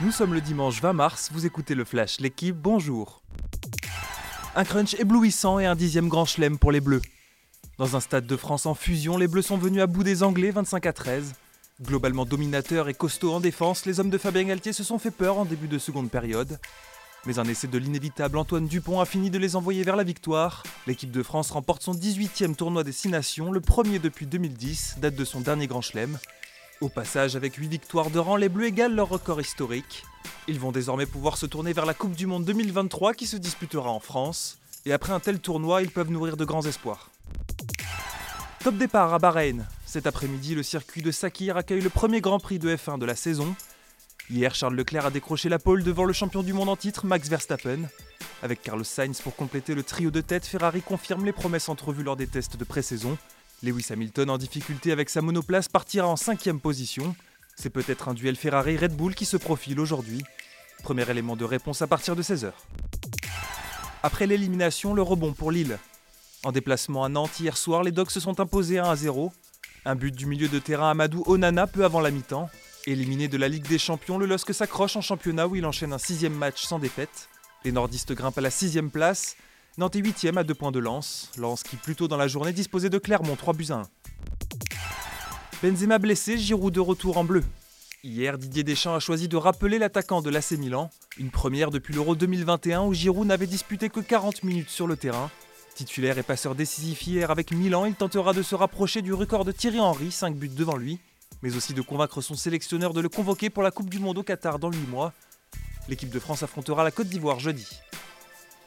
Nous sommes le dimanche 20 mars, vous écoutez le Flash, l'équipe, bonjour. Un crunch éblouissant et un dixième grand chelem pour les Bleus. Dans un stade de France en fusion, les Bleus sont venus à bout des Anglais 25 à 13. Globalement dominateurs et costauds en défense, les hommes de Fabien Galtier se sont fait peur en début de seconde période. Mais un essai de l'inévitable Antoine Dupont a fini de les envoyer vers la victoire. L'équipe de France remporte son 18e tournoi des 6 nations, le premier depuis 2010, date de son dernier grand chelem. Au passage, avec 8 victoires de rang, les Bleus égalent leur record historique. Ils vont désormais pouvoir se tourner vers la Coupe du Monde 2023 qui se disputera en France. Et après un tel tournoi, ils peuvent nourrir de grands espoirs. Top départ à Bahreïn. Cet après-midi, le circuit de Sakir accueille le premier Grand Prix de F1 de la saison. Hier, Charles Leclerc a décroché la pole devant le champion du monde en titre, Max Verstappen. Avec Carlos Sainz pour compléter le trio de tête, Ferrari confirme les promesses entrevues lors des tests de pré-saison. Lewis Hamilton en difficulté avec sa monoplace partira en cinquième position. C'est peut-être un duel Ferrari-Red Bull qui se profile aujourd'hui. Premier élément de réponse à partir de 16h. Après l'élimination, le rebond pour Lille. En déplacement à Nantes hier soir, les Dogs se sont imposés 1 à 0. Un but du milieu de terrain Amadou Onana peu avant la mi-temps. Éliminé de la Ligue des Champions, le LOSC s'accroche en championnat où il enchaîne un sixième match sans défaite. Les nordistes grimpent à la sixième place. Nantes est huitième à deux points de lance. Lance qui, plus tôt dans la journée, disposait de Clermont 3 buts à 1. Benzema blessé, Giroud de retour en bleu. Hier, Didier Deschamps a choisi de rappeler l'attaquant de l'AC Milan. Une première depuis l'Euro 2021 où Giroud n'avait disputé que 40 minutes sur le terrain. Titulaire et passeur décisif hier avec Milan, il tentera de se rapprocher du record de Thierry Henry, 5 buts devant lui, mais aussi de convaincre son sélectionneur de le convoquer pour la Coupe du Monde au Qatar dans 8 mois. L'équipe de France affrontera la Côte d'Ivoire jeudi.